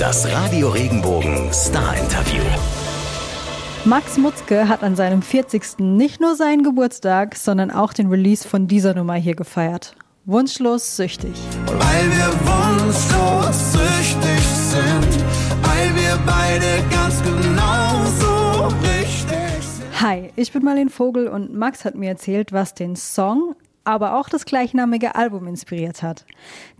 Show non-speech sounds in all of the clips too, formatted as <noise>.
Das Radio Regenbogen Star Interview. Max Mutzke hat an seinem 40. nicht nur seinen Geburtstag, sondern auch den Release von dieser Nummer hier gefeiert. Wunschlos süchtig. Weil wir wunschlos süchtig sind, weil wir beide ganz genauso richtig sind. Hi, ich bin Marlene Vogel und Max hat mir erzählt, was den Song, aber auch das gleichnamige Album inspiriert hat.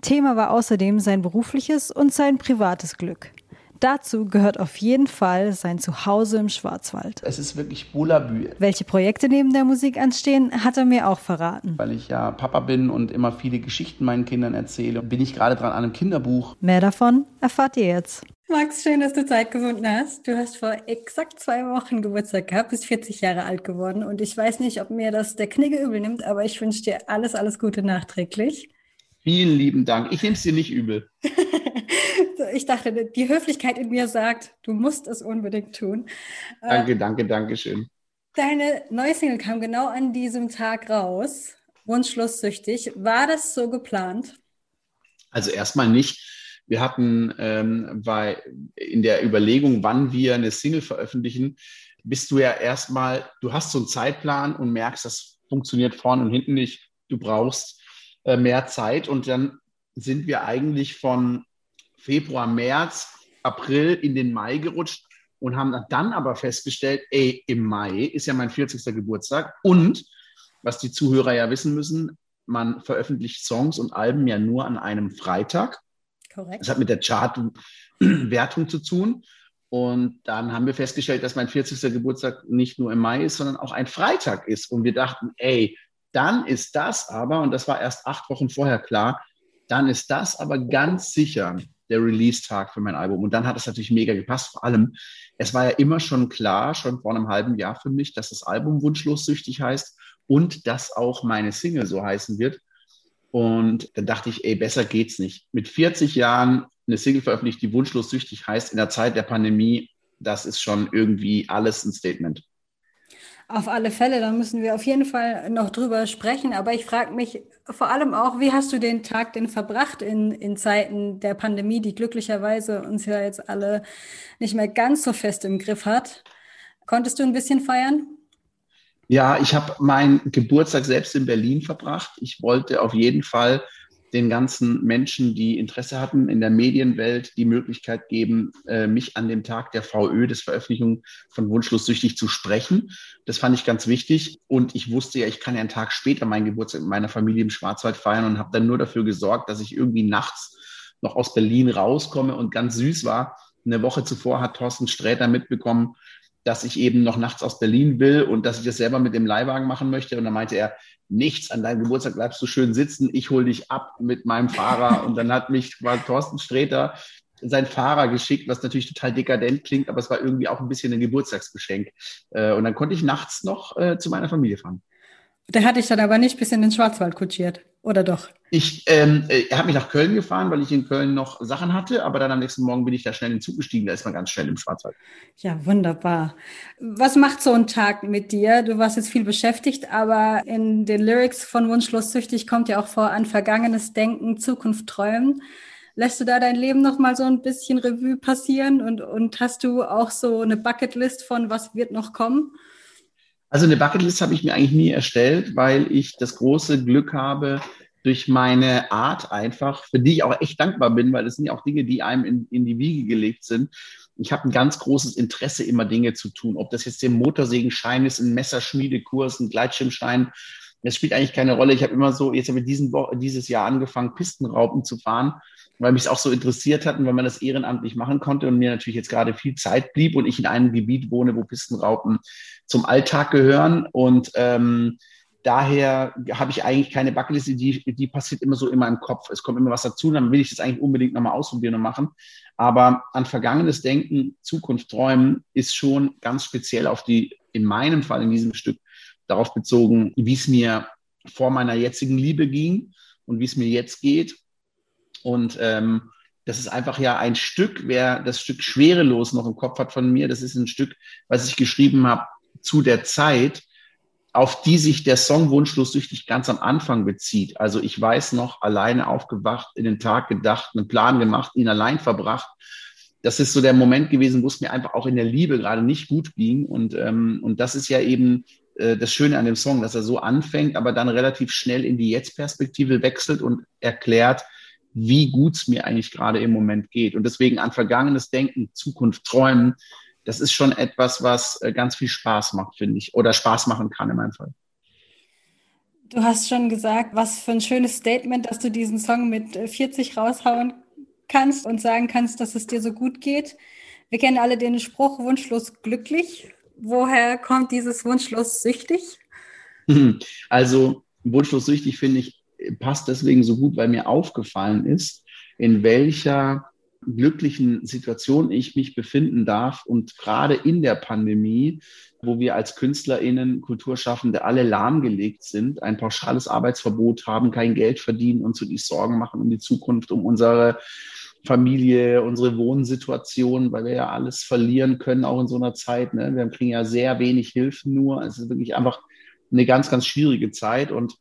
Thema war außerdem sein berufliches und sein privates Glück. Dazu gehört auf jeden Fall sein Zuhause im Schwarzwald. Es ist wirklich Bullabü, Welche Projekte neben der Musik anstehen, hat er mir auch verraten. weil ich ja Papa bin und immer viele Geschichten meinen Kindern erzähle. Bin ich gerade dran an einem Kinderbuch. Mehr davon erfahrt ihr jetzt. Max, schön, dass du Zeit gefunden hast. Du hast vor exakt zwei Wochen Geburtstag gehabt, bist 40 Jahre alt geworden und ich weiß nicht, ob mir das der Knigge übel nimmt, aber ich wünsche dir alles, alles Gute nachträglich. Vielen lieben Dank. Ich nehme es dir nicht übel. <laughs> Ich dachte, die Höflichkeit in mir sagt, du musst es unbedingt tun. Äh, Danke, danke, danke schön. Deine neue Single kam genau an diesem Tag raus. Wunschlos süchtig. War das so geplant? Also erstmal nicht. Wir hatten ähm, bei, in der Überlegung, wann wir eine Single veröffentlichen, bist du ja erstmal, du hast so einen Zeitplan und merkst, das funktioniert vorne und hinten nicht. Du brauchst äh, mehr Zeit und dann sind wir eigentlich von Februar, März, April in den Mai gerutscht und haben dann aber festgestellt, ey, im Mai ist ja mein 40. Geburtstag und was die Zuhörer ja wissen müssen, man veröffentlicht Songs und Alben ja nur an einem Freitag. Korrekt. Das hat mit der Chartwertung <clears throat> zu tun. Und dann haben wir festgestellt, dass mein 40. Geburtstag nicht nur im Mai ist, sondern auch ein Freitag ist. Und wir dachten, ey, dann ist das aber, und das war erst acht Wochen vorher klar, dann ist das aber ganz sicher der Release-Tag für mein Album. Und dann hat es natürlich mega gepasst. Vor allem, es war ja immer schon klar, schon vor einem halben Jahr für mich, dass das Album Wunschlos süchtig heißt und dass auch meine Single so heißen wird. Und dann dachte ich, ey, besser geht's nicht. Mit 40 Jahren eine Single veröffentlicht, die wunschlos süchtig heißt, in der Zeit der Pandemie, das ist schon irgendwie alles ein Statement. Auf alle Fälle, da müssen wir auf jeden Fall noch drüber sprechen. Aber ich frage mich vor allem auch, wie hast du den Tag denn verbracht in, in Zeiten der Pandemie, die glücklicherweise uns ja jetzt alle nicht mehr ganz so fest im Griff hat? Konntest du ein bisschen feiern? Ja, ich habe meinen Geburtstag selbst in Berlin verbracht. Ich wollte auf jeden Fall den ganzen Menschen, die Interesse hatten in der Medienwelt, die Möglichkeit geben, äh, mich an dem Tag der VÖ, des Veröffentlichung von Wunschlos süchtig zu sprechen. Das fand ich ganz wichtig. Und ich wusste ja, ich kann ja einen Tag später meinen Geburtstag mit meiner Familie im Schwarzwald feiern und habe dann nur dafür gesorgt, dass ich irgendwie nachts noch aus Berlin rauskomme und ganz süß war. Eine Woche zuvor hat Thorsten Sträter mitbekommen, dass ich eben noch nachts aus Berlin will und dass ich das selber mit dem Leihwagen machen möchte. Und dann meinte er, nichts, an deinem Geburtstag bleibst du schön sitzen, ich hole dich ab mit meinem Fahrer. <laughs> und dann hat mich war Thorsten Sträter sein Fahrer geschickt, was natürlich total dekadent klingt, aber es war irgendwie auch ein bisschen ein Geburtstagsgeschenk. Äh, Und dann konnte ich nachts noch äh, zu meiner Familie fahren. Der hatte ich dann aber nicht bis in den Schwarzwald kutschiert, oder doch? Ich ähm, äh, er hat mich nach Köln gefahren, weil ich in Köln noch Sachen hatte, aber dann am nächsten Morgen bin ich da schnell in den Zug gestiegen, da ist man ganz schnell im Schwarzwald. Ja, wunderbar. Was macht so ein Tag mit dir? Du warst jetzt viel beschäftigt, aber in den Lyrics von Wunschlos süchtig kommt ja auch vor an vergangenes Denken, Zukunft träumen. Lässt du da dein Leben noch mal so ein bisschen Revue passieren und, und hast du auch so eine Bucketlist von was wird noch kommen? Also eine Bucketlist habe ich mir eigentlich nie erstellt, weil ich das große Glück habe, durch meine Art einfach, für die ich auch echt dankbar bin, weil das sind ja auch Dinge, die einem in, in die Wiege gelegt sind. Ich habe ein ganz großes Interesse, immer Dinge zu tun. Ob das jetzt der Motorsägenschein ist, ein Messerschmiedekurs, ein Gleitschirmschein, das spielt eigentlich keine Rolle. Ich habe immer so, jetzt habe ich diesen dieses Jahr angefangen, Pistenraupen zu fahren, weil mich es auch so interessiert hat und weil man das ehrenamtlich machen konnte und mir natürlich jetzt gerade viel Zeit blieb und ich in einem Gebiet wohne, wo Pistenraupen zum Alltag gehören. Und ähm, daher habe ich eigentlich keine Bucketliste, die, die passiert immer so in meinem Kopf. Es kommt immer was dazu, dann will ich das eigentlich unbedingt nochmal ausprobieren und machen. Aber an vergangenes Denken, Zukunft träumen ist schon ganz speziell auf die, in meinem Fall in diesem Stück, darauf bezogen, wie es mir vor meiner jetzigen Liebe ging und wie es mir jetzt geht. Und ähm, das ist einfach ja ein Stück, wer das Stück schwerelos noch im Kopf hat von mir, das ist ein Stück, was ich geschrieben habe zu der Zeit, auf die sich der Song Wunschlos süchtig ganz am Anfang bezieht. Also ich weiß noch, alleine aufgewacht, in den Tag gedacht, einen Plan gemacht, ihn allein verbracht das ist so der Moment gewesen, wo es mir einfach auch in der Liebe gerade nicht gut ging. Und, ähm, und das ist ja eben das Schöne an dem Song, dass er so anfängt, aber dann relativ schnell in die Jetzt-Perspektive wechselt und erklärt, wie gut es mir eigentlich gerade im Moment geht. Und deswegen an vergangenes Denken, Zukunft träumen, das ist schon etwas, was äh, ganz viel Spaß macht, finde ich, oder Spaß machen kann in meinem Fall. Du hast schon gesagt, was für ein schönes Statement, dass du diesen Song mit 40 äh, raushauen kannst und sagen kannst, dass es dir so gut geht. Wir kennen alle den Spruch wunschlos glücklich. Woher kommt dieses wunschlos süchtig? Also wunschlos süchtig finde ich passt deswegen so gut, weil mir aufgefallen ist, in welcher glücklichen Situation ich mich befinden darf und gerade in der Pandemie, wo wir als KünstlerInnen, Kulturschaffende alle lahmgelegt sind, ein pauschales Arbeitsverbot haben, kein Geld verdienen und so die Sorgen machen um die Zukunft, um unsere Familie, unsere Wohnsituation, weil wir ja alles verlieren können, auch in so einer Zeit. Ne? Wir kriegen ja sehr wenig Hilfen nur. Es ist wirklich einfach eine ganz, ganz schwierige Zeit. Und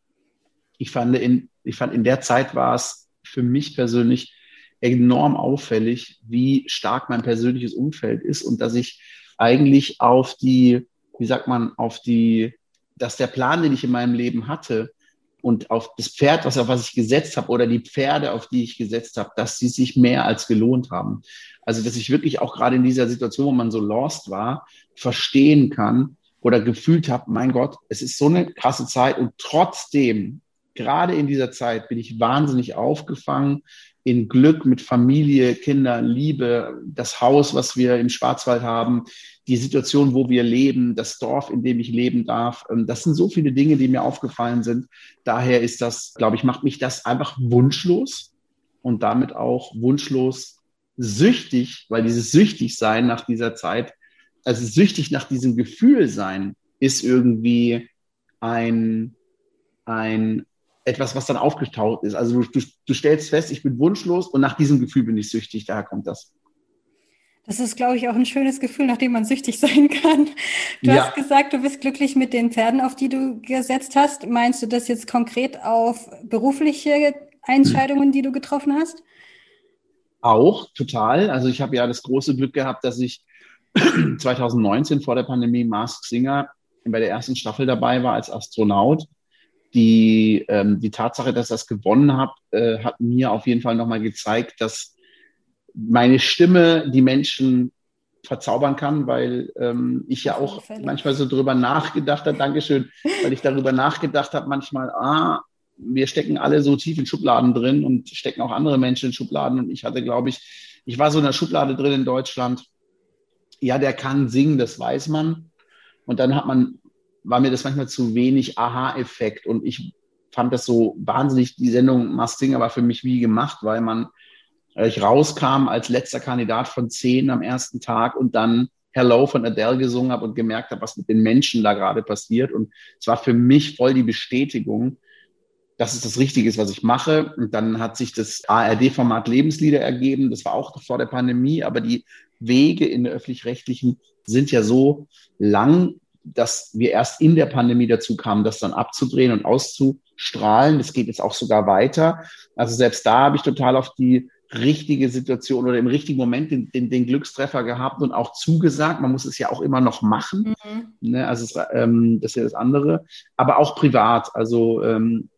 ich fand, in, ich fand, in der Zeit war es für mich persönlich enorm auffällig, wie stark mein persönliches Umfeld ist und dass ich eigentlich auf die, wie sagt man, auf die, dass der Plan, den ich in meinem Leben hatte, und auf das Pferd, was, auf was ich gesetzt habe, oder die Pferde, auf die ich gesetzt habe, dass sie sich mehr als gelohnt haben. Also, dass ich wirklich auch gerade in dieser Situation, wo man so lost war, verstehen kann oder gefühlt habe, mein Gott, es ist so eine krasse Zeit und trotzdem, gerade in dieser Zeit, bin ich wahnsinnig aufgefangen in Glück mit Familie, Kinder, Liebe, das Haus, was wir im Schwarzwald haben, die Situation, wo wir leben, das Dorf, in dem ich leben darf. Ähm, das sind so viele Dinge, die mir aufgefallen sind. Daher ist das, glaube ich, macht mich das einfach wunschlos und damit auch wunschlos süchtig, weil dieses süchtig sein nach dieser Zeit, also süchtig nach diesem Gefühl sein, ist irgendwie ein, ein, etwas, was dann aufgetaucht ist. Also du, du, stellst fest, ich bin wunschlos und nach diesem Gefühl bin ich süchtig, daher kommt das. Das ist, glaube ich, auch ein schönes Gefühl, nachdem man süchtig <laughs> sein kann. Du ja. hast gesagt, du bist glücklich mit den Pferden, auf die du gesetzt hast. Meinst du das jetzt konkret auf berufliche Entscheidungen, die du getroffen hast? Auch, total. Also ich habe ja das große Glück gehabt, dass ich <clears throat> 2019 vor der Pandemie Mask Singer bei der ersten Staffel dabei war als Astronaut die, ähm, die Tatsache, dass ich das gewonnen habe, äh, hat mir auf jeden Fall nochmal gezeigt, dass meine Stimme die Menschen verzaubern kann, weil ähm, ich ja auch manchmal so drüber nachgedacht habe, Dankeschön, weil ich darüber nachgedacht habe, manchmal, ah, wir stecken alle so tief in Schubladen drin und stecken auch andere Menschen in Schubladen. Und ich hatte, glaube ich, ich war so in der Schublade drin in Deutschland. Ja, der kann singen, das weiß man. Und dann hat man war mir das manchmal zu wenig Aha-Effekt und ich fand das so wahnsinnig, die Sendung Must Singer war für mich wie gemacht, weil man, weil ich rauskam als letzter Kandidat von zehn am ersten Tag und dann Hello von Adele gesungen habe und gemerkt habe, was mit den Menschen da gerade passiert. Und es war für mich voll die Bestätigung, dass es das Richtige ist, was ich mache. Und dann hat sich das ARD-Format Lebenslieder ergeben. Das war auch vor der Pandemie, aber die Wege in der öffentlich-rechtlichen sind ja so lang dass wir erst in der Pandemie dazu kamen, das dann abzudrehen und auszustrahlen. Das geht jetzt auch sogar weiter. Also selbst da habe ich total auf die richtige Situation oder im richtigen Moment den, den, den Glückstreffer gehabt und auch zugesagt. Man muss es ja auch immer noch machen. Mhm. Ne? Also es, ähm, das ist ja das andere. Aber auch privat. Also ähm,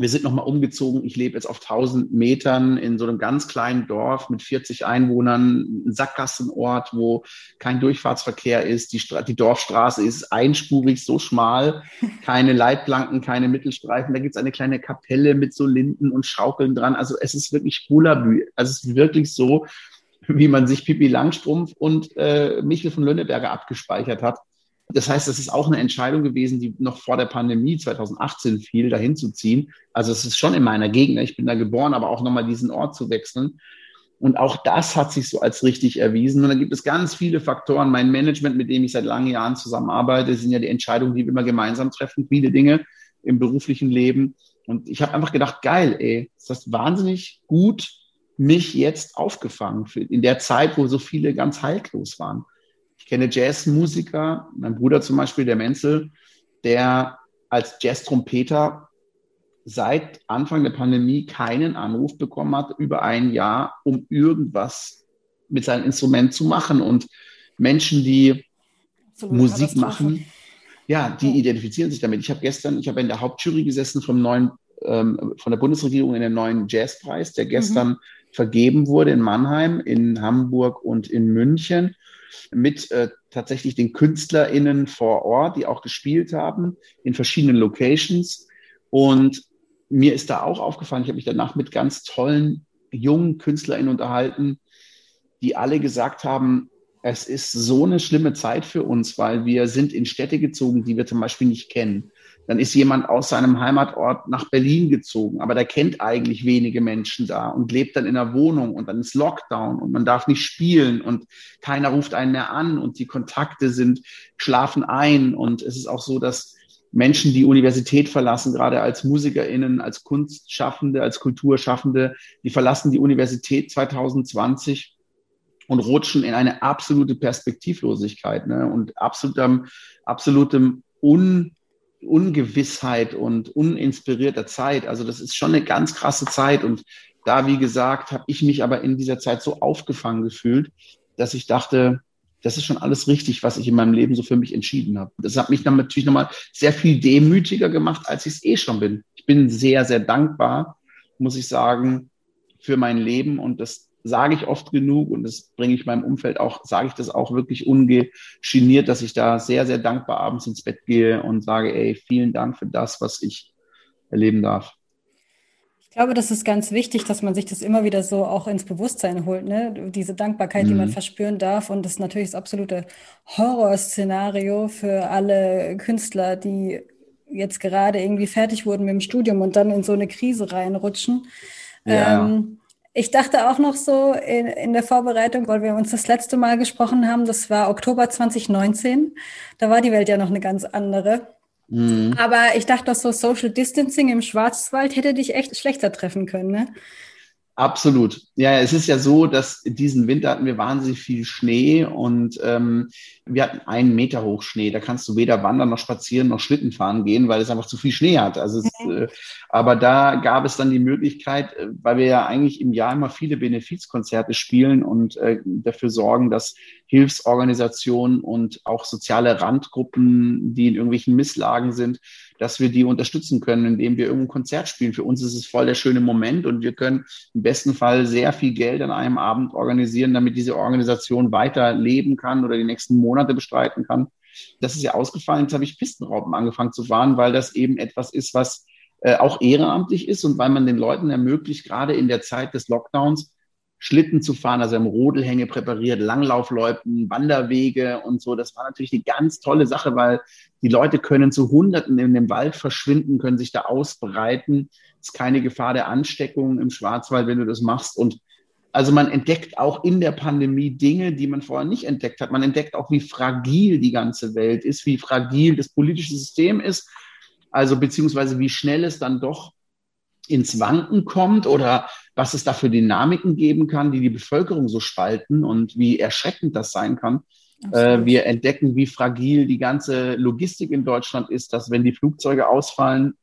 wir sind nochmal umgezogen. Ich lebe jetzt auf 1000 Metern in so einem ganz kleinen Dorf mit 40 Einwohnern, ein Sackgassenort, wo kein Durchfahrtsverkehr ist. Die, die Dorfstraße ist einspurig, so schmal, <laughs> keine Leitplanken, keine Mittelstreifen. Da gibt es eine kleine Kapelle mit so Linden und Schaukeln dran. Also es ist wirklich Bulabü. Also es ist wirklich so, wie man sich Pipi Langstrumpf und äh, Michel von Lönneberger abgespeichert hat. Das heißt, das ist auch eine Entscheidung gewesen, die noch vor der Pandemie 2018 fiel, dahin zu ziehen. Also es ist schon in meiner Gegend. Ich bin da geboren, aber auch nochmal diesen Ort zu wechseln. Und auch das hat sich so als richtig erwiesen. Und da gibt es ganz viele Faktoren. Mein Management, mit dem ich seit langen Jahren zusammenarbeite, sind ja die Entscheidungen, die wir immer gemeinsam treffen, viele Dinge im beruflichen Leben. Und ich habe einfach gedacht, geil, ey, ist das wahnsinnig gut, mich jetzt aufgefangen in der Zeit, wo so viele ganz haltlos waren kenne Jazzmusiker, mein Bruder zum Beispiel, der Menzel, der als Jazz-Trompeter seit Anfang der Pandemie keinen Anruf bekommen hat über ein Jahr, um irgendwas mit seinem Instrument zu machen. Und Menschen, die Absolut Musik machen, ja, die identifizieren sich damit. Ich habe gestern, ich habe in der Hauptjury gesessen vom neuen, ähm, von der Bundesregierung in den neuen Jazzpreis, der gestern mhm. vergeben wurde in Mannheim, in Hamburg und in München mit äh, tatsächlich den KünstlerInnen vor Ort, die auch gespielt haben in verschiedenen Locations. Und mir ist da auch aufgefallen, ich habe mich danach mit ganz tollen jungen KünstlerInnen unterhalten, die alle gesagt haben, es ist so eine schlimme Zeit für uns, weil wir sind in Städte gezogen, die wir zum Beispiel nicht kennen. Dann ist jemand aus seinem Heimatort nach Berlin gezogen, aber der kennt eigentlich wenige Menschen da und lebt dann in einer Wohnung und dann ist Lockdown und man darf nicht spielen und keiner ruft einen mehr an und die Kontakte sind, schlafen ein und es ist auch so, dass Menschen, die Universität verlassen, gerade als MusikerInnen, als Kunstschaffende, als Kulturschaffende, die verlassen die Universität 2020 und rutschen in eine absolute Perspektivlosigkeit ne? und absolutem, absolutem Un, Ungewissheit und uninspirierter Zeit. Also das ist schon eine ganz krasse Zeit. Und da, wie gesagt, habe ich mich aber in dieser Zeit so aufgefangen gefühlt, dass ich dachte, das ist schon alles richtig, was ich in meinem Leben so für mich entschieden habe. Das hat mich dann natürlich nochmal sehr viel demütiger gemacht, als ich es eh schon bin. Ich bin sehr, sehr dankbar, muss ich sagen, für mein Leben und das sage ich oft genug und das bringe ich meinem Umfeld auch, sage ich das auch wirklich ungeniert, dass ich da sehr, sehr dankbar abends ins Bett gehe und sage, ey, vielen Dank für das, was ich erleben darf. Ich glaube, das ist ganz wichtig, dass man sich das immer wieder so auch ins Bewusstsein holt, ne? Diese Dankbarkeit, mhm. die man mhm. verspüren darf. Und das ist natürlich das absolute Horrorszenario für alle Künstler, die jetzt gerade irgendwie fertig wurden mit dem Studium und dann in so eine Krise reinrutschen. Ja. Ähm, ich dachte auch noch so in, in der Vorbereitung, weil wir uns das letzte Mal gesprochen haben, das war Oktober 2019. Da war die Welt ja noch eine ganz andere. Mhm. Aber ich dachte, dass so Social Distancing im Schwarzwald hätte dich echt schlechter treffen können, ne? Absolut. Ja, es ist ja so, dass diesen Winter hatten wir wahnsinnig viel Schnee und ähm, wir hatten einen Meter hoch Schnee. Da kannst du weder wandern noch spazieren noch Schlitten fahren gehen, weil es einfach zu viel Schnee hat. Also, es, mhm. äh, aber da gab es dann die Möglichkeit, äh, weil wir ja eigentlich im Jahr immer viele Benefizkonzerte spielen und äh, dafür sorgen, dass Hilfsorganisationen und auch soziale Randgruppen, die in irgendwelchen Misslagen sind, dass wir die unterstützen können, indem wir irgendein Konzert spielen. Für uns ist es voll der schöne Moment und wir können im besten Fall sehr viel Geld an einem Abend organisieren, damit diese Organisation weiter leben kann oder die nächsten Monate bestreiten kann. Das ist ja ausgefallen. Jetzt habe ich Pistenraupen angefangen zu fahren, weil das eben etwas ist, was äh, auch ehrenamtlich ist und weil man den Leuten ermöglicht, gerade in der Zeit des Lockdowns, Schlitten zu fahren, also im Rodelhänge präpariert, Langlaufleuten, Wanderwege und so. Das war natürlich eine ganz tolle Sache, weil die Leute können zu Hunderten in dem Wald verschwinden, können sich da ausbreiten. Es ist keine Gefahr der Ansteckung im Schwarzwald, wenn du das machst. Und also man entdeckt auch in der Pandemie Dinge, die man vorher nicht entdeckt hat. Man entdeckt auch, wie fragil die ganze Welt ist, wie fragil das politische System ist. Also beziehungsweise wie schnell es dann doch ins Wanken kommt oder was es da für Dynamiken geben kann, die die Bevölkerung so spalten und wie erschreckend das sein kann. Äh, wir entdecken, wie fragil die ganze Logistik in Deutschland ist, dass wenn die Flugzeuge ausfallen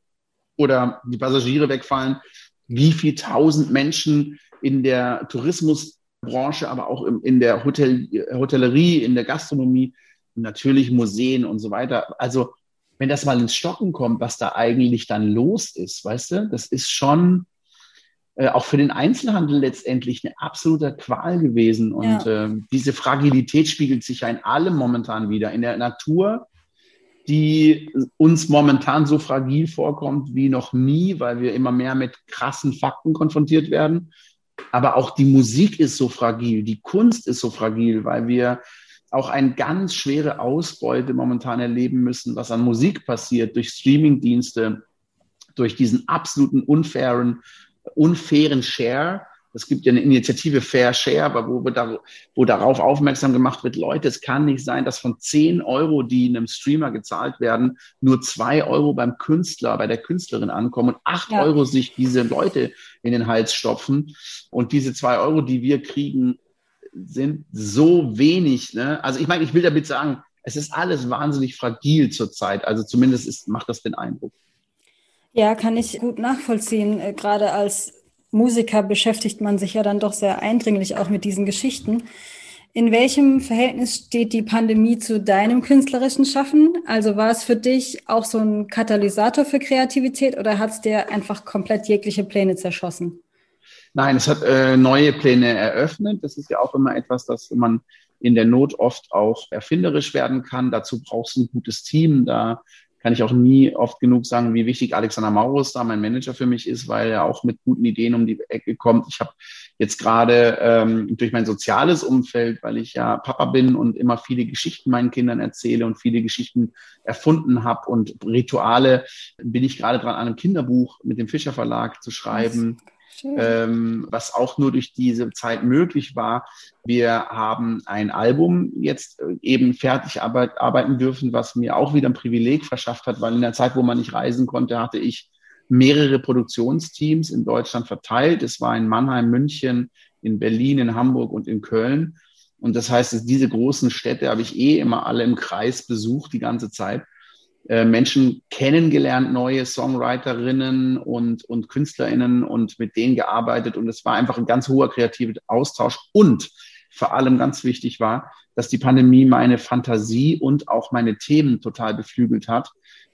oder die Passagiere wegfallen, wie viel tausend Menschen in der Tourismusbranche, aber auch in der Hotel, Hotellerie, in der Gastronomie, natürlich Museen und so weiter. Also wenn das mal ins Stocken kommt, was da eigentlich dann los ist, weißt du, das ist schon äh, auch für den Einzelhandel letztendlich eine absolute Qual gewesen. Und ja. äh, diese Fragilität spiegelt sich ja in allem momentan wieder. In der Natur, die uns momentan so fragil vorkommt wie noch nie, weil wir immer mehr mit krassen Fakten konfrontiert werden. Aber auch die Musik ist so fragil, die Kunst ist so fragil, weil wir auch eine ganz schwere Ausbeute momentan erleben müssen, was an Musik passiert durch Streamingdienste, durch diesen absoluten unfairen, unfairen Share. Es gibt ja eine Initiative Fair Share, aber wo, da, wo darauf aufmerksam gemacht wird, Leute, es kann nicht sein, dass von 10 Euro, die einem Streamer gezahlt werden, nur 2 Euro beim Künstler, bei der Künstlerin ankommen und 8 ja. Euro sich diese Leute in den Hals stopfen. Und diese 2 Euro, die wir kriegen, sind so wenig. Ne? Also ich meine, ich will damit sagen, es ist alles wahnsinnig fragil zurzeit. Also zumindest ist, macht das den Eindruck. Ja, kann ich gut nachvollziehen, äh, gerade als Musiker beschäftigt man sich ja dann doch sehr eindringlich auch mit diesen Geschichten. In welchem Verhältnis steht die Pandemie zu deinem künstlerischen Schaffen? Also war es für dich auch so ein Katalysator für Kreativität oder hat es dir einfach komplett jegliche Pläne zerschossen? Nein, es hat äh, neue Pläne eröffnet. Das ist ja auch immer etwas, dass man in der Not oft auch erfinderisch werden kann. Dazu brauchst du ein gutes Team. Da kann ich auch nie oft genug sagen, wie wichtig Alexander Maurus da mein Manager für mich ist, weil er auch mit guten Ideen um die Ecke kommt. Ich habe jetzt gerade ähm, durch mein soziales Umfeld, weil ich ja Papa bin und immer viele Geschichten meinen Kindern erzähle und viele Geschichten erfunden habe und Rituale, bin ich gerade dran, an einem Kinderbuch mit dem Fischer Verlag zu schreiben ähm, was auch nur durch diese Zeit möglich war. Wir haben ein Album jetzt äh, eben fertig arbeit, arbeiten dürfen, was mir auch wieder ein Privileg verschafft hat, weil in der Zeit, wo man nicht reisen konnte, hatte ich mehrere Produktionsteams in Deutschland verteilt. Es war in Mannheim, München, in Berlin, in Hamburg und in Köln. Und das heißt, diese großen Städte habe ich eh immer alle im Kreis besucht die ganze Zeit. Äh, Menschen kennengelernt, neue Songwriterinnen und, und KünstlerInnen und mit denen gearbeitet. Und es war einfach ein ganz hoher kreativer Austausch. Und vor allem ganz wichtig war, dass die Pandemie meine Fantasie und auch meine Themen total beflügelt hat,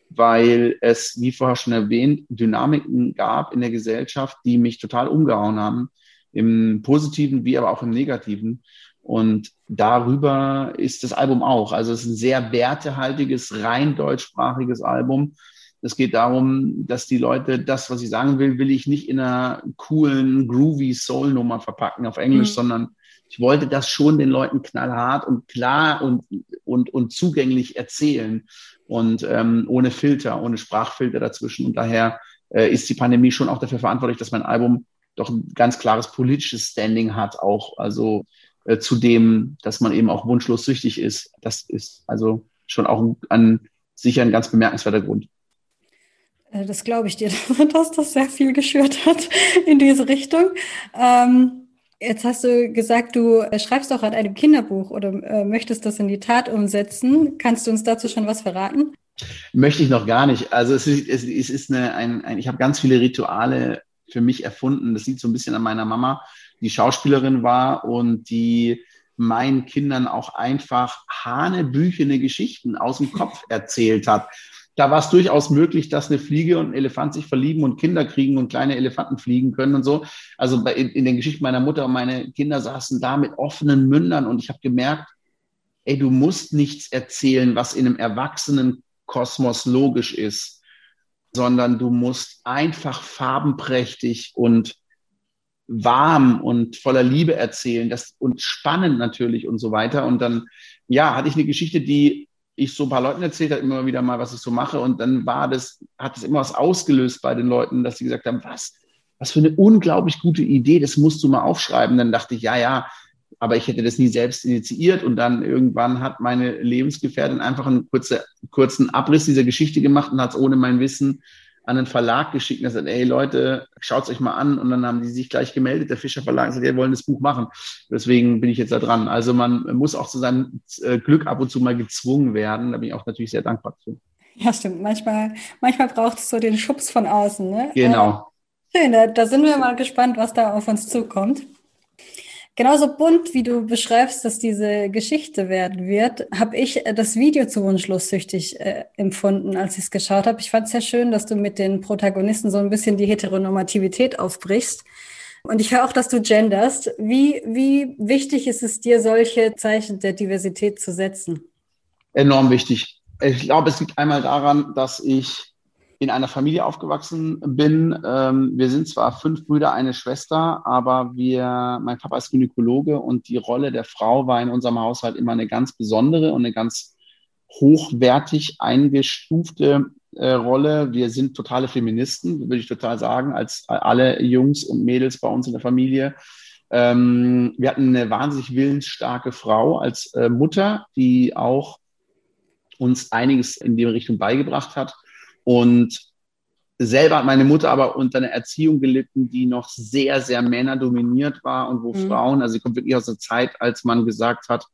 weil es, wie vorher schon erwähnt, Dynamiken gab in der Gesellschaft, die mich total umgehauen haben, im Positiven wie aber auch im Negativen. Und darüber ist das Album auch. Also es ist ein sehr wertehaltiges, rein deutschsprachiges Album. Es geht darum, dass die Leute das, was ich sagen will, will ich nicht in einer coolen, groovy Soul-Nummer verpacken auf Englisch, mhm. sondern ich wollte das schon den Leuten knallhart und klar und, und, und zugänglich erzählen und ähm, ohne Filter, ohne Sprachfilter dazwischen. Und daher äh, ist die Pandemie schon auch dafür verantwortlich, dass mein Album doch ein ganz klares politisches Standing hat, auch. Also äh, zu dem, dass man eben auch wunschlos süchtig ist. Das ist also schon auch ein sicher ein ganz bemerkenswerter Grund. Äh, das glaube ich dir, <laughs> dass das sehr viel geschürt hat <laughs> in diese Richtung. Ähm, jetzt hast du gesagt, du äh, schreibst auch an einem Kinderbuch oder äh, möchtest das in die Tat umsetzen. Kannst du uns dazu schon was verraten? Möchte ich noch gar nicht. Also es ist, es ist eine, ein, ein ich habe ganz viele Rituale für mich erfunden. Das sieht so ein bisschen an meiner Mama die Schauspielerin war und die meinen Kindern auch einfach hanebüchene Geschichten aus dem Kopf <laughs> erzählt hat. Da war es durchaus möglich, dass eine Fliege und ein Elefant sich verlieben und Kinder kriegen und kleine Elefanten fliegen können und so. Also bei, in, den Geschichten meiner Mutter und meine Kinder saßen da mit offenen Mündern und ich habe gemerkt, ey, du musst nichts erzählen, was in einem erwachsenen Kosmos logisch ist, sondern du musst einfach farbenprächtig und warm und voller Liebe erzählen das, und spannend natürlich und so weiter. Und dann, ja, hatte ich eine Geschichte, die ich so ein paar Leuten erzählt habe, immer wieder mal, was ich so mache. Und dann war das, hat es immer was ausgelöst bei den Leuten, dass sie gesagt haben, was, was für eine unglaublich gute Idee, das musst du mal aufschreiben. Dann dachte ich, ja, ja, aber ich hätte das nie selbst initiiert. Und dann irgendwann hat meine Lebensgefährtin einfach einen kurze, kurzen Abriss dieser Geschichte gemacht und hat es ohne mein Wissen an einen Verlag geschickt und gesagt, ey Leute, schaut's euch mal an. Und dann haben die sich gleich gemeldet, der Fischer Verlag, und gesagt, wir wollen das Buch machen. Deswegen bin ich jetzt da dran. Also man muss auch zu seinem äh, Glück ab und zu mal gezwungen werden. Da bin ich auch natürlich sehr dankbar zu. Ja, stimmt. Manchmal, manchmal braucht es so den Schubs von außen. Ne? Genau. Äh, schön, da, da sind wir mal gespannt, was da auf uns zukommt. Genauso bunt, wie du beschreibst, dass diese Geschichte werden wird, habe ich äh, das Video zu Wunschlos süchtig äh, empfunden, als ich es geschaut habe. Ich fand es sehr schön, dass du mit den Protagonisten so ein bisschen die Heteronormativität aufbrichst. Und ich höre auch, dass du genderst. Wie, wie wichtig ist es dir, solche Zeichen der Diversität zu setzen? Enorm wichtig. Ich glaube, es liegt einmal daran, dass ich in einer Familie aufgewachsen bin. Ähm, wir sind zwar fünf Brüder, eine Schwester, aber wir, mein Papa ist Gynäkologe und die Rolle der Frau war in unserem Haushalt immer eine ganz besondere und eine ganz hochwertig eingestufte äh, Rolle. Wir sind totale Feministen, würde ich total sagen, als alle Jungs und Mädels bei uns in der Familie. Ähm, wir hatten eine wahnsinnig willensstarke Frau als äh, Mutter, die auch uns einiges in die Richtung beigebracht hat. Und selber hat meine Mutter aber unter einer Erziehung gelitten, die noch sehr, sehr männerdominiert war und wo mhm. Frauen, also sie kommt wirklich aus der Zeit, als man gesagt hat,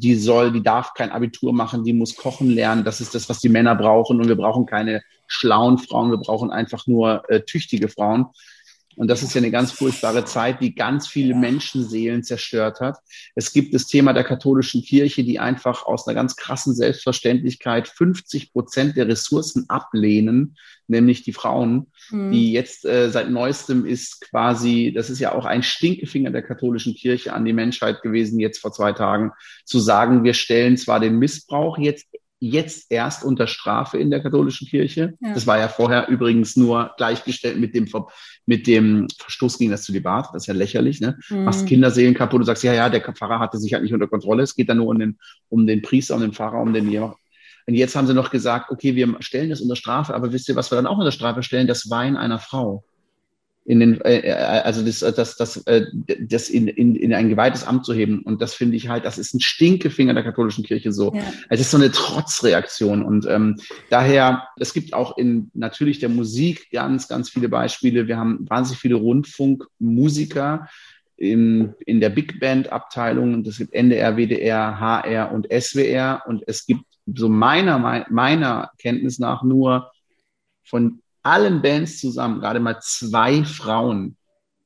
die soll, die darf kein Abitur machen, die muss kochen lernen. Das ist das, was die Männer brauchen. Und wir brauchen keine schlauen Frauen, wir brauchen einfach nur äh, tüchtige Frauen. Und das ist ja eine ganz furchtbare Zeit, die ganz viele Menschenseelen zerstört hat. Es gibt das Thema der katholischen Kirche, die einfach aus einer ganz krassen Selbstverständlichkeit 50 Prozent der Ressourcen ablehnen, nämlich die Frauen, mhm. die jetzt äh, seit neuestem ist quasi, das ist ja auch ein Stinkefinger der katholischen Kirche an die Menschheit gewesen, jetzt vor zwei Tagen, zu sagen, wir stellen zwar den Missbrauch jetzt jetzt erst unter Strafe in der katholischen Kirche. Ja. Das war ja vorher übrigens nur gleichgestellt mit dem, mit dem Verstoß gegen das Zölibat. Das ist ja lächerlich. Ne? Mhm. Machst Kinderseelen kaputt und sagst, ja, ja, der Pfarrer hatte sich halt nicht unter Kontrolle. Es geht dann nur um den, um den Priester, um den Pfarrer, um den und jetzt haben sie noch gesagt, okay, wir stellen das unter Strafe, aber wisst ihr, was wir dann auch unter Strafe stellen? Das Wein einer Frau in den, äh, äh, also das, äh, das, das, äh, das in, in, in ein geweihtes Amt zu heben. Und das finde ich halt, das ist ein Stinkefinger der katholischen Kirche so. Ja. Es ist so eine Trotzreaktion. Und ähm, daher, es gibt auch in natürlich der Musik ganz, ganz viele Beispiele. Wir haben wahnsinnig viele Rundfunkmusiker in, in der Big Band Abteilung. Und es gibt NDR, WDR, HR und SWR. Und es gibt so meiner, meiner Kenntnis nach nur von allen Bands zusammen gerade mal zwei Frauen.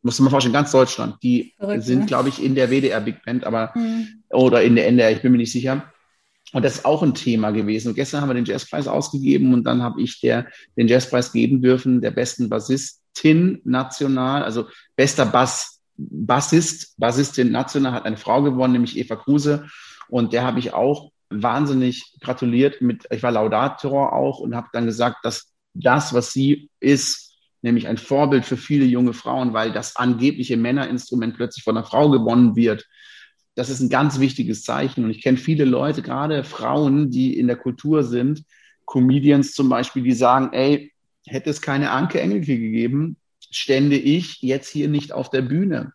Muss man vorstellen, ganz Deutschland. Die Verrückt, sind, ne? glaube ich, in der WDR Big Band, aber mhm. oder in der NDR, ich bin mir nicht sicher. Und das ist auch ein Thema gewesen. Und gestern haben wir den Jazzpreis ausgegeben und dann habe ich der, den Jazzpreis geben dürfen, der besten Bassistin national, also bester Bass, Bassist, Bassistin national hat eine Frau gewonnen, nämlich Eva Kruse. Und der habe ich auch wahnsinnig gratuliert mit, ich war Laudator auch und habe dann gesagt, dass das, was sie ist, nämlich ein Vorbild für viele junge Frauen, weil das angebliche Männerinstrument plötzlich von einer Frau gewonnen wird. Das ist ein ganz wichtiges Zeichen. Und ich kenne viele Leute, gerade Frauen, die in der Kultur sind, Comedians zum Beispiel, die sagen, ey, hätte es keine Anke Engelke gegeben, stände ich jetzt hier nicht auf der Bühne,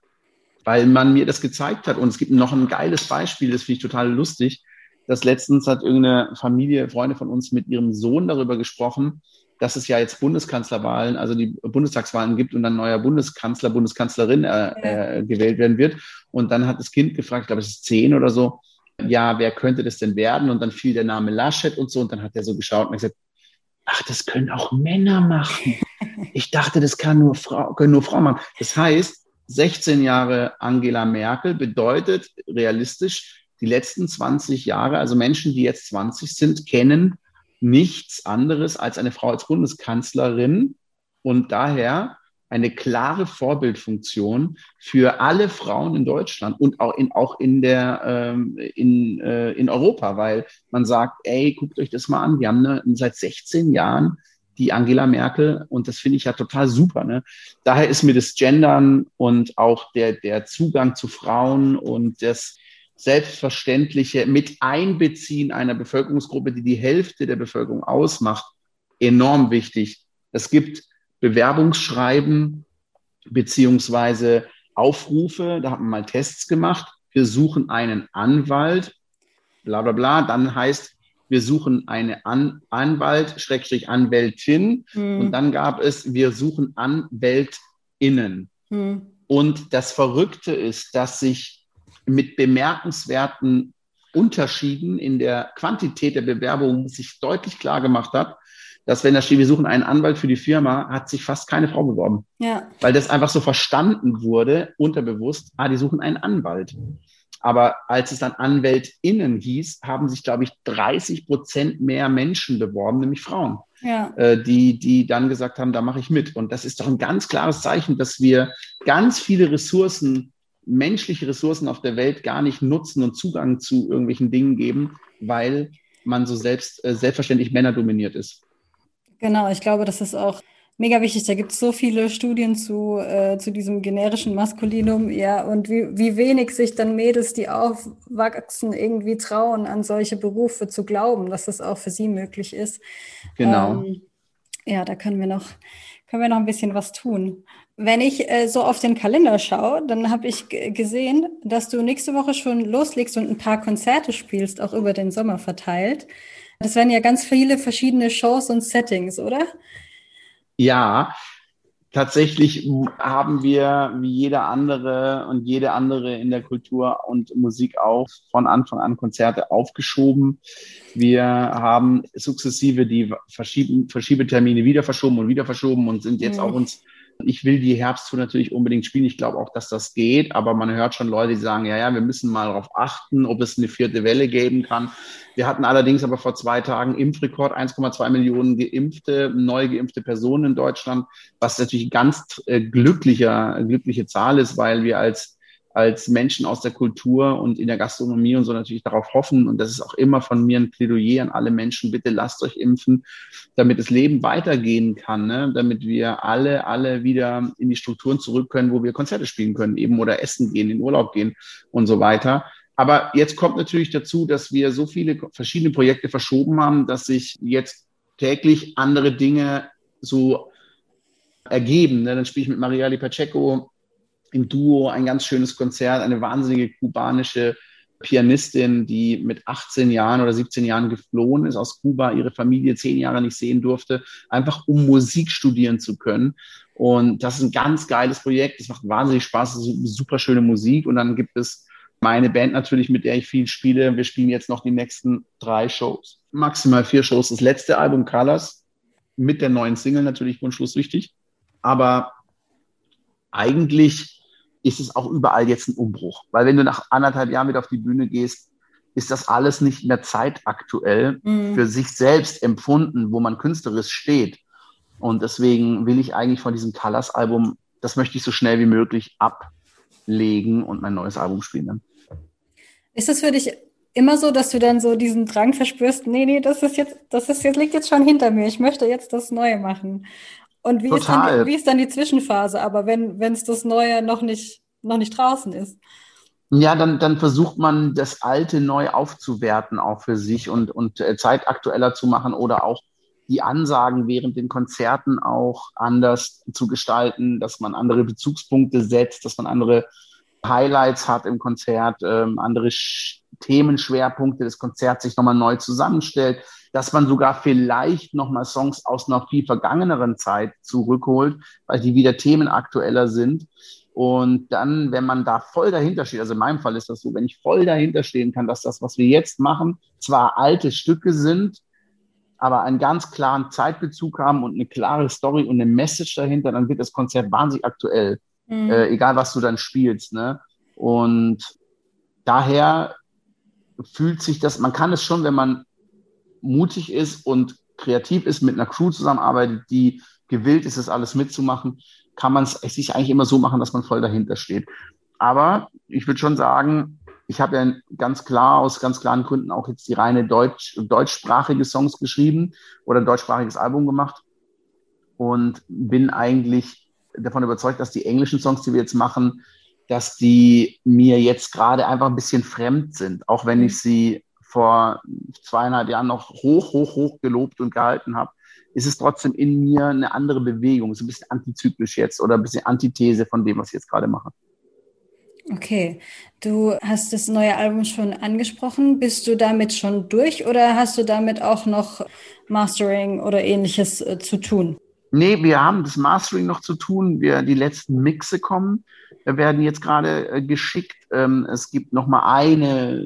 weil man mir das gezeigt hat. Und es gibt noch ein geiles Beispiel, das finde ich total lustig. Das letztens hat irgendeine Familie, Freunde von uns mit ihrem Sohn darüber gesprochen, dass es ja jetzt Bundeskanzlerwahlen, also die Bundestagswahlen gibt und dann neuer Bundeskanzler, Bundeskanzlerin äh, äh, gewählt werden wird. Und dann hat das Kind gefragt, ich glaube, es ist zehn oder so, ja, wer könnte das denn werden? Und dann fiel der Name Laschet und so. Und dann hat er so geschaut und gesagt, ach, das können auch Männer machen. <laughs> Ich dachte, das kann nur Frau, können nur Frauen machen. Das heißt, 16 Jahre Angela Merkel bedeutet realistisch, die letzten 20 Jahre, also Menschen, die jetzt 20 sind, kennen nichts anderes als eine Frau als Bundeskanzlerin und daher eine klare Vorbildfunktion für alle Frauen in Deutschland und auch in, auch in, der, ähm, in, äh, in Europa, weil man sagt, ey, guckt euch das mal an, wir haben eine, seit 16 Jahren die Angela Merkel und das finde ich ja total super. Ne? Daher ist mir das Gendern und auch der, der Zugang zu Frauen und das, selbstverständliche Miteinbeziehen einer Bevölkerungsgruppe, die die Hälfte der Bevölkerung ausmacht, enorm wichtig. Es gibt Bewerbungsschreiben beziehungsweise Aufrufe, da hat man mal Tests gemacht. Wir suchen einen Anwalt, bla bla bla. Dann heißt, wir suchen eine An Anwalt, Schrägstrich Anwältin. Hm. Und dann gab es, wir suchen Anwältinnen. Hm. Und das Verrückte ist, dass sich mit bemerkenswerten Unterschieden in der Quantität der Bewerbungen sich deutlich klar gemacht hat, dass wenn da steht, wir suchen einen Anwalt für die Firma, hat sich fast keine Frau beworben. Ja. Weil das einfach so verstanden wurde, unterbewusst, ah, die suchen einen Anwalt. Aber als es dann AnwältInnen hieß, haben sich, glaube ich, 30 Prozent mehr Menschen beworben, nämlich Frauen, ja. äh, die, die dann gesagt haben, da mache ich mit. Und das ist doch ein ganz klares Zeichen, dass wir ganz viele Ressourcen menschliche Ressourcen auf der Welt gar nicht nutzen und Zugang zu irgendwelchen Dingen geben, weil man so selbst, äh, selbstverständlich männerdominiert ist. Genau, ich glaube, das ist auch mega wichtig. Da gibt es so viele Studien zu, äh, zu diesem generischen Maskulinum, ja, und wie, wie wenig sich dann Mädels, die aufwachsen, irgendwie trauen, an solche Berufe zu glauben, dass das auch für sie möglich ist. Genau. Ähm, ja, da können wir noch, können wir noch ein bisschen was tun. Wenn ich äh, so auf den Kalender schaue, dann habe ich gesehen, dass du nächste Woche schon loslegst und ein paar Konzerte spielst, auch über den Sommer verteilt. Das werden ja ganz viele verschiedene Shows und Settings, oder? Ja, tatsächlich haben wir wie jeder andere und jede andere in der Kultur und Musik auch von Anfang an Konzerte aufgeschoben. Wir haben sukzessive die Verschieben, Verschiebetermine wieder verschoben und wieder verschoben und sind jetzt mhm. auch uns Ich will die Herbsttour natürlich unbedingt spielen. Ich glaube auch, dass das geht, aber man hört schon Leute, die sagen, ja, ja, wir müssen mal darauf achten, ob es eine vierte Welle geben kann. Wir hatten allerdings aber vor zwei Tagen Impfrekord, 1,2 Millionen geimpfte, neu geimpfte Personen in Deutschland, was natürlich ganz äh, glücklicher, glückliche Zahl ist, weil wir als als Menschen aus der Kultur und in der Gastronomie und so natürlich darauf hoffen. Und das ist auch immer von mir ein Plädoyer an alle Menschen, bitte lasst euch impfen, damit das Leben weitergehen kann, ne? damit wir alle, alle wieder in die Strukturen zurück können, wo wir Konzerte spielen können, eben oder essen gehen, in Urlaub gehen und so weiter. Aber jetzt kommt natürlich dazu, dass wir so viele verschiedene Projekte verschoben haben, dass sich jetzt täglich andere Dinge so ergeben. Ne? Dann spiele ich mit Mariali Pacheco im Duo ein ganz schönes Konzert, eine wahnsinnige kubanische Pianistin, die mit 18 Jahren oder 17 Jahren geflohen ist aus Kuba, ihre Familie zehn Jahre nicht sehen durfte, einfach um Musik studieren zu können. Und das ist ein ganz geiles Projekt. Es macht wahnsinnig Spaß. Es ist super schöne Musik. Und dann gibt es meine Band natürlich, mit der ich viel spiele. Wir spielen jetzt noch die nächsten drei Shows. Maximal vier Shows. Das letzte Album Colors mit der neuen Single natürlich wunschlos wichtig. Aber eigentlich ist es auch überall jetzt ein Umbruch. Weil wenn du nach anderthalb Jahren wieder auf die Bühne gehst, ist das alles nicht mehr zeitaktuell mhm. für sich selbst empfunden, wo man künstlerisch steht. Und deswegen will ich eigentlich von diesem Colors-Album, das möchte ich so schnell wie möglich ablegen und mein neues Album spielen. Ist das für dich immer so, dass du dann so diesen Drang verspürst, nee, nee, das ist jetzt, das ist jetzt, liegt jetzt schon hinter mir, ich möchte jetzt das Neue machen. Und wie ist, dann, wie ist dann die Zwischenphase, aber wenn es das Neue noch nicht, noch nicht draußen ist? Ja, dann, dann versucht man das Alte neu aufzuwerten, auch für sich und, und äh, zeitaktueller zu machen oder auch die Ansagen während den Konzerten auch anders zu gestalten, dass man andere Bezugspunkte setzt, dass man andere Highlights hat im Konzert, ähm, andere Sch Themenschwerpunkte des Konzerts sich nochmal neu zusammenstellt dass man sogar vielleicht nochmal Songs aus einer viel vergangeneren Zeit zurückholt, weil die wieder themenaktueller sind. Und dann, wenn man da voll dahinter steht, also in meinem Fall ist das so, wenn ich voll dahinter stehen kann, dass das, was wir jetzt machen, zwar alte Stücke sind, aber einen ganz klaren Zeitbezug haben und eine klare Story und eine Message dahinter, dann wird das Konzert wahnsinnig aktuell, mhm. äh, egal was du dann spielst. Ne? Und daher fühlt sich das, man kann es schon, wenn man mutig ist und kreativ ist, mit einer Crew zusammenarbeitet, die gewillt ist, das alles mitzumachen, kann man es sich eigentlich immer so machen, dass man voll dahinter steht. Aber ich würde schon sagen, ich habe ja ganz klar aus ganz klaren Gründen auch jetzt die reine Deutsch, deutschsprachige Songs geschrieben oder ein deutschsprachiges Album gemacht und bin eigentlich davon überzeugt, dass die englischen Songs, die wir jetzt machen, dass die mir jetzt gerade einfach ein bisschen fremd sind, auch wenn ich sie vor zweieinhalb Jahren noch hoch, hoch, hoch gelobt und gehalten habe, ist es trotzdem in mir eine andere Bewegung, so ein bisschen antizyklisch jetzt oder ein bisschen Antithese von dem, was ich jetzt gerade mache. Okay, du hast das neue Album schon angesprochen. Bist du damit schon durch oder hast du damit auch noch Mastering oder ähnliches äh, zu tun? Nee, wir haben das Mastering noch zu tun. Wir, die letzten Mixe kommen, werden jetzt gerade äh, geschickt. Ähm, es gibt noch mal eine,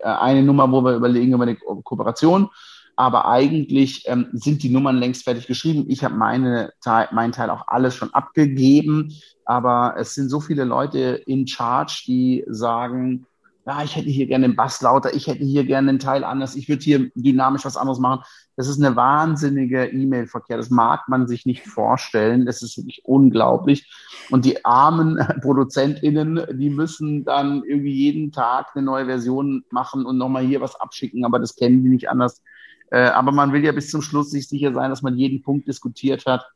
äh, eine Nummer, wo wir überlegen über eine Ko Kooperation. Aber eigentlich ähm, sind die Nummern längst fertig geschrieben. Ich habe meine Teil, meinen Teil auch alles schon abgegeben. Aber es sind so viele Leute in Charge, die sagen, ja, ich hätte hier gerne den Bass lauter, ich hätte hier gerne einen Teil anders, ich würde hier dynamisch was anderes machen. Das ist eine wahnsinnige E-Mail-Verkehr. Das mag man sich nicht vorstellen. Das ist wirklich unglaublich. Und die armen <laughs> ProduzentInnen, die müssen dann irgendwie jeden Tag eine neue Version machen und nochmal hier was abschicken, aber das kennen die nicht anders. Äh, aber man will ja bis zum Schluss sich sicher sein, dass man jeden Punkt diskutiert hat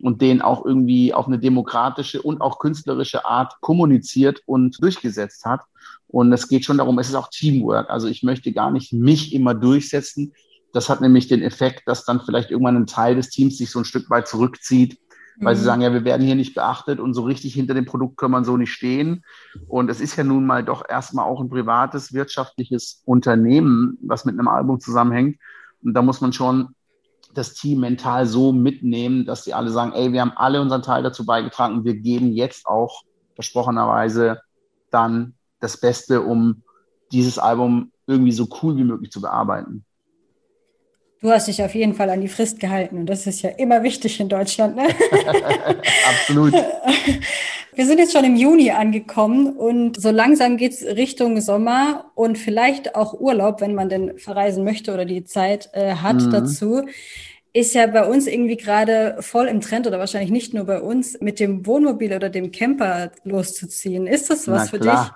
und den auch irgendwie auf eine demokratische und auch künstlerische Art kommuniziert und durchgesetzt hat. Und es geht schon darum, es ist auch Teamwork. Also ich möchte gar nicht mich immer durchsetzen. Das hat nämlich den Effekt, dass dann vielleicht irgendwann ein Teil des Teams sich so ein Stück weit zurückzieht, weil mhm. sie sagen, ja, wir werden hier nicht beachtet und so richtig hinter dem Produkt können man so nicht stehen. Und es ist ja nun mal doch erstmal auch ein privates, wirtschaftliches Unternehmen, was mit einem Album zusammenhängt. Und da muss man schon das Team mental so mitnehmen, dass sie alle sagen, ey, wir haben alle unseren Teil dazu beigetragen wir geben jetzt auch versprochenerweise dann das Beste, um dieses Album irgendwie so cool wie möglich zu bearbeiten. Du hast dich auf jeden Fall an die Frist gehalten und das ist ja immer wichtig in Deutschland. Ne? <laughs> Absolut. <laughs> Wir sind jetzt schon im Juni angekommen und so langsam geht's Richtung Sommer und vielleicht auch Urlaub, wenn man denn verreisen möchte oder die Zeit äh, hat Mhm. dazu. Ist ja bei uns irgendwie gerade voll im Trend oder wahrscheinlich nicht nur bei uns, mit dem Wohnmobil oder dem Camper loszuziehen. Ist das was Na für klar. dich?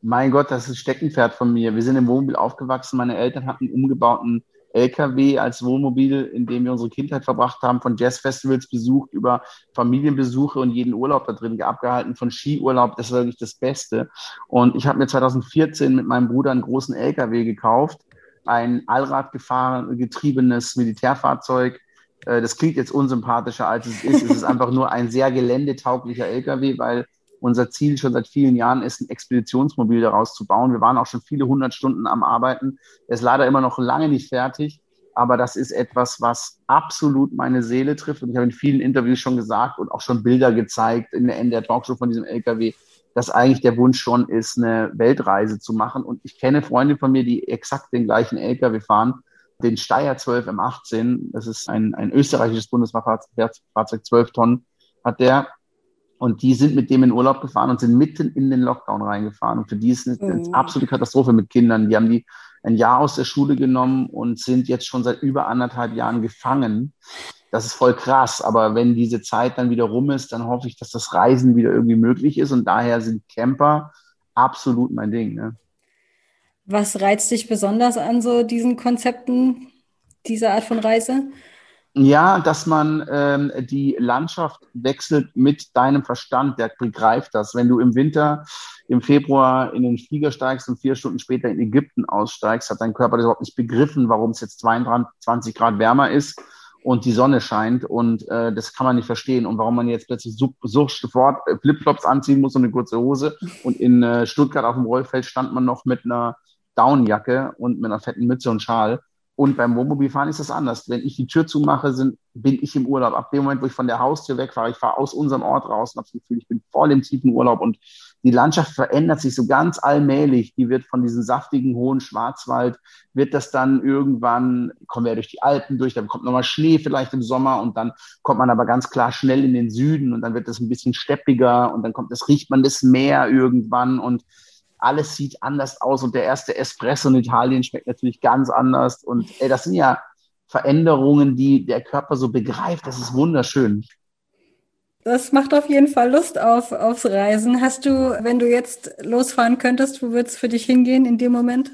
Mein Gott, das ist ein Steckenpferd von mir. Wir sind im Wohnmobil aufgewachsen. Meine Eltern hatten einen umgebauten LKW als Wohnmobil, in dem wir unsere Kindheit verbracht haben, von Jazzfestivals besucht, über Familienbesuche und jeden Urlaub da drin abgehalten, von Skiurlaub. Das war wirklich das Beste. Und ich habe mir 2014 mit meinem Bruder einen großen LKW gekauft, ein Allrad getriebenes Militärfahrzeug. Äh, Das klingt jetzt unsympathischer, als es ist. Es ist einfach nur ein sehr geländetauglicher LKW, weil unser Ziel schon seit vielen Jahren ist, ein Expeditionsmobil daraus zu bauen. Wir waren auch schon viele hundert Stunden am Arbeiten. Er ist leider immer noch lange nicht fertig, aber das ist etwas, was absolut meine Seele trifft. Und ich habe in vielen Interviews schon gesagt und auch schon Bilder gezeigt in der NDR Talkshow von diesem LKW, dass eigentlich der Wunsch schon ist, eine Weltreise zu machen. Und ich kenne Freunde von mir, die exakt den gleichen LKW fahren, den Steyr 12 M18. Das ist ein, ein österreichisches Bundesfahrzeug, 12 Tonnen hat der. Und die sind mit dem in Urlaub gefahren und sind mitten in den Lockdown reingefahren. Und für die ist es eine, eine Mhm. absolute Katastrophe mit Kindern. Die haben die ein Jahr aus der Schule genommen und sind jetzt schon seit über anderthalb Jahren gefangen. Das ist voll krass. Aber wenn diese Zeit dann wieder rum ist, dann hoffe ich, dass das Reisen wieder irgendwie möglich ist. Und daher sind Camper absolut mein Ding. Ne? Was reizt dich besonders an so diesen Konzepten, dieser Art von Reise? Ja, dass man ähm, die Landschaft wechselt mit deinem Verstand, der begreift das. Wenn du im Winter, im Februar in den Flieger steigst und vier Stunden später in Ägypten aussteigst, hat dein Körper das überhaupt nicht begriffen, warum es jetzt 22 Grad wärmer ist und die Sonne scheint. Und äh, das kann man nicht verstehen. Und warum man jetzt plötzlich so, so sofort äh, Flipflops anziehen muss und eine kurze Hose. Und in äh, Stuttgart auf dem Rollfeld stand man noch mit einer Downjacke und mit einer fetten Mütze und Schal. Und beim Wohnmobilfahren ist das anders. Wenn ich die Tür zumache, sind, bin ich im Urlaub. Ab dem Moment, wo ich von der Haustür wegfahre, ich fahre aus unserem Ort raus und habe das Gefühl, ich bin voll im tiefen Urlaub. Und die Landschaft verändert sich so ganz allmählich. Die wird von diesem saftigen, hohen Schwarzwald, wird das dann irgendwann, kommen wir ja durch die Alpen durch, dann kommt nochmal Schnee vielleicht im Sommer und dann kommt man aber ganz klar schnell in den Süden und dann wird das ein bisschen steppiger und dann kommt das, riecht man das Meer irgendwann und alles sieht anders aus und der erste Espresso in Italien schmeckt natürlich ganz anders. Und ey, das sind ja Veränderungen, die der Körper so begreift. Das ist wunderschön. Das macht auf jeden Fall Lust auf, aufs Reisen. Hast du, wenn du jetzt losfahren könntest, wo würde es für dich hingehen in dem Moment?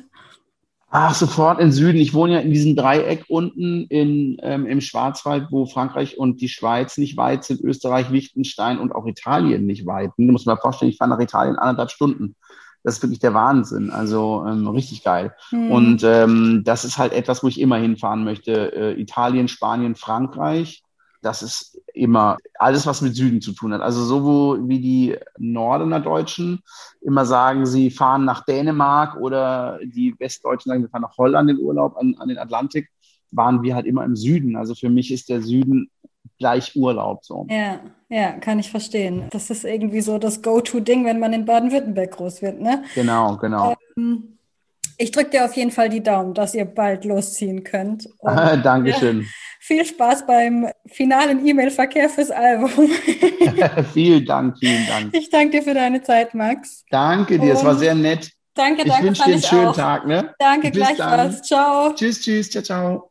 Ach, sofort in Süden. Ich wohne ja in diesem Dreieck unten in, ähm, im Schwarzwald, wo Frankreich und die Schweiz nicht weit sind, Österreich, Liechtenstein und auch Italien nicht weit. Du musst dir mal vorstellen, ich fahre nach Italien anderthalb Stunden. Das ist wirklich der Wahnsinn. Also ähm, richtig geil. Hm. Und ähm, das ist halt etwas, wo ich immer hinfahren möchte. Äh, Italien, Spanien, Frankreich. Das ist immer alles, was mit Süden zu tun hat. Also so wo, wie die Norderner Deutschen immer sagen, sie fahren nach Dänemark oder die Westdeutschen sagen, wir fahren nach Holland in Urlaub an, an den Atlantik, waren wir halt immer im Süden. Also für mich ist der Süden gleich Urlaub. So. Ja, ja, kann ich verstehen. Das ist irgendwie so das Go-To-Ding, wenn man in Baden-Württemberg groß wird, ne? Genau, genau. Ähm, ich drücke dir auf jeden Fall die Daumen, dass ihr bald losziehen könnt. <laughs> Und Dankeschön. viel Spaß beim finalen E-Mail-Verkehr fürs Album. <laughs> vielen Dank, vielen Dank. Ich danke dir für deine Zeit, Max. Danke dir, es war Und sehr nett. Danke, Ich danke, wünsche fand dir einen ich schönen auch. Tag. Ne? Danke Bis gleichfalls. Ciao. Tschüss, tschüss, ciao, ciao.